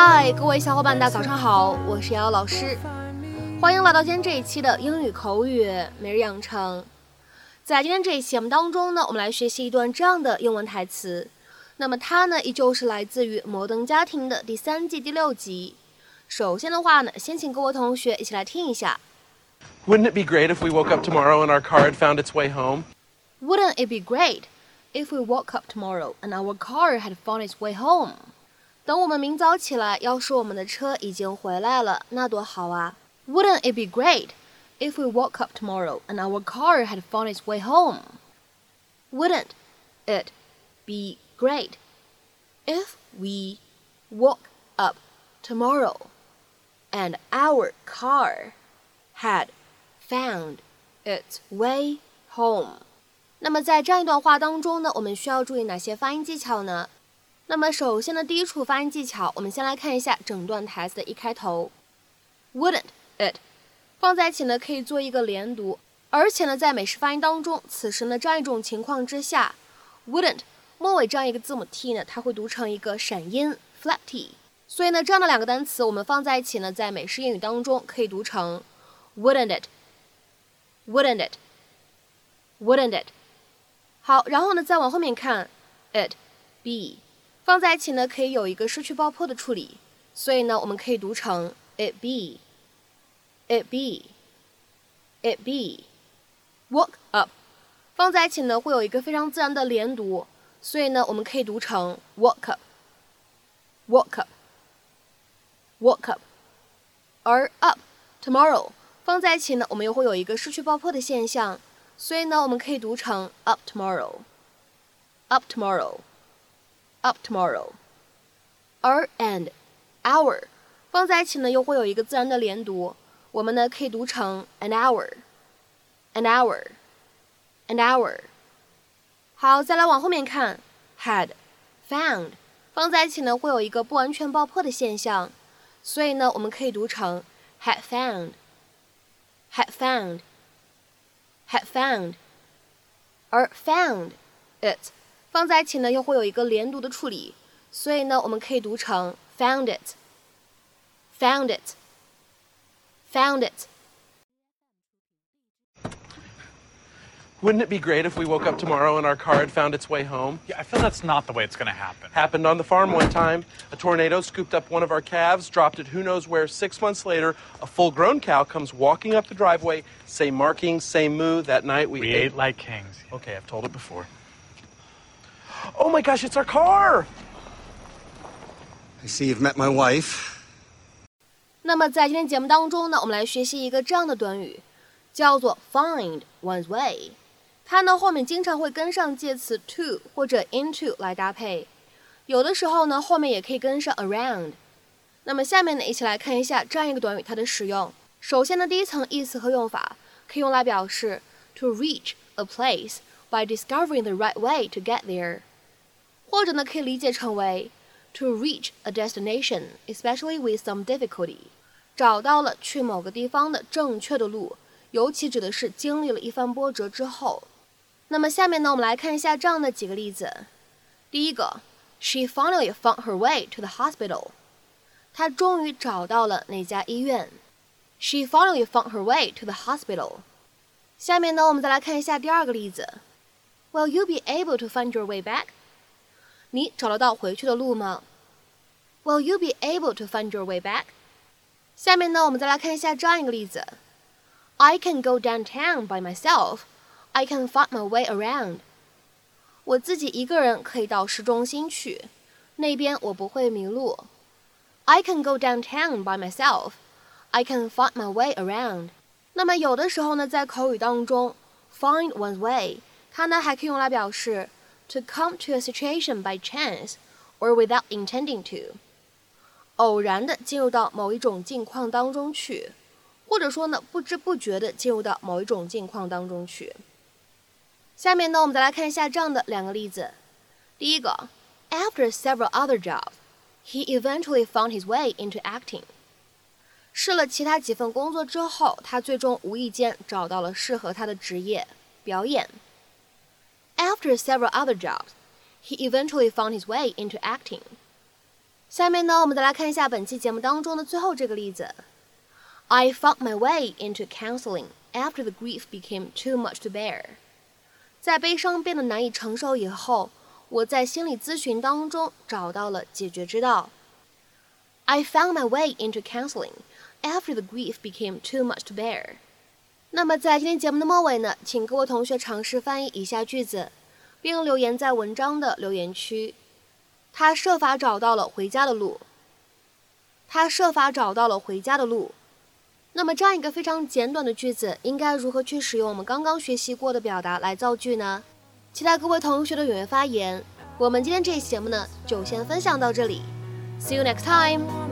嗨，各位小伙伴，大家早上好，我是瑶瑶老师，欢迎来到今天这一期的英语口语每日养成。在今天这一期节目当中呢，我们来学习一段这样的英文台词。那么它呢，依旧是来自于《摩登家庭》的第三季第六集。首先的话呢，先请各位同学一起来听一下。Wouldn't it be great if we woke up tomorrow and our car had found its way home? Wouldn't it be great if we woke up tomorrow and our car had found its way home? 等我们明早起来，要是我们的车已经回来了，那多好啊！Wouldn't it be great if we woke up tomorrow and our car had found its way home? Wouldn't it be great if we woke up tomorrow and our car had found its way home? 那么在这样一段话当中呢，我们需要注意哪些发音技巧呢？ 那么首先的第一处发音技巧，我们先来看一下整段台词的一开头，wouldn't it 放在一起呢可以做一个连读，而且呢在美式发音当中，此时呢这样一种情况之下，wouldn't 末尾这样一个字母 t 呢，它会读成一个闪音 flap t，所以呢这样的两个单词我们放在一起呢，在美式英语当中可以读成 wouldn't it，wouldn't it，wouldn't it，好，然后呢再往后面看，it be。放在一起呢，可以有一个失去爆破的处理，所以呢，我们可以读成 it be，it be，it be。woke up，放在一起呢，会有一个非常自然的连读，所以呢，我们可以读成 woke up，woke up，woke up。而 up tomorrow 放在一起呢，我们又会有一个失去爆破的现象，所以呢，我们可以读成 up tomorrow，up tomorrow。up tomorrow。而 and our 放在一起呢，又会有一个自然的连读，我们呢可以读成 an hour，an hour，an hour。好，再来往后面看，had found 放在一起呢，会有一个不完全爆破的现象，所以呢，我们可以读成 had found，had found，had found，而 found it。放在一起呢，又会有一个连读的处理，所以呢，我们可以读成 found it，found it，found it。Wouldn't it be great if we woke up tomorrow and our car had found its way home? Yeah, I feel that's not the way it's going to happen. Happened on the farm one time. A tornado scooped up one of our calves, dropped it who knows where. Six months later, a full grown cow comes walking up the driveway, same markings, same moo. That night we, we ate, ate like kings. Okay, I've told it before. Oh my gosh, it's our car! I see you've met my wife. 那么在今天节目当中呢，我们来学习一个这样的短语，叫做 find one's way。它呢后面经常会跟上介词 to 或者 into 来搭配，有的时候呢后面也可以跟上 around。那么下面呢一起来看一下这样一个短语它的使用。首先呢第一层意思和用法可以用来表示 to reach a place by discovering the right way to get there。 或者呢，可以理解成为 to reach a destination, especially with some difficulty，找到了去某个地方的正确的路，尤其指的是经历了一番波折之后。那么下面呢，我们来看一下这样的几个例子。第一个，She finally found her way to the hospital。她终于找到了那家医院。She finally found her way to the hospital。下面呢，我们再来看一下第二个例子。Will you be able to find your way back？ 你找得到回去的路吗？Will you be able to find your way back？下面呢，我们再来看一下这样一个例子：I can go downtown by myself. I can find my way around. 我自己一个人可以到市中心去，那边我不会迷路。I can go downtown by myself. I can find my way around. 那么有的时候呢，在口语当中，find one's way，它呢还可以用来表示。To come to a situation by chance or without intending to，偶然的进入到某一种境况当中去，或者说呢不知不觉的进入到某一种境况当中去。下面呢，我们再来看一下这样的两个例子。第一个，After several other jobs, he eventually found his way into acting。试了其他几份工作之后，他最终无意间找到了适合他的职业——表演。After several other jobs, he eventually found his way into acting. 下面呢，我们再来看一下本期节目当中的最后这个例子。I found my way into counseling after the grief became too much to bear。在悲伤变得难以承受以后，我在心理咨询当中找到了解决之道。I found my way into counseling after the grief became too much to bear。 那么在今天节目的末尾呢，请各位同学尝试翻译以下句子，并留言在文章的留言区。他设法找到了回家的路。他设法找到了回家的路。那么这样一个非常简短的句子，应该如何去使用我们刚刚学习过的表达来造句呢？期待各位同学的踊跃发言。我们今天这期节目呢，就先分享到这里。See you next time.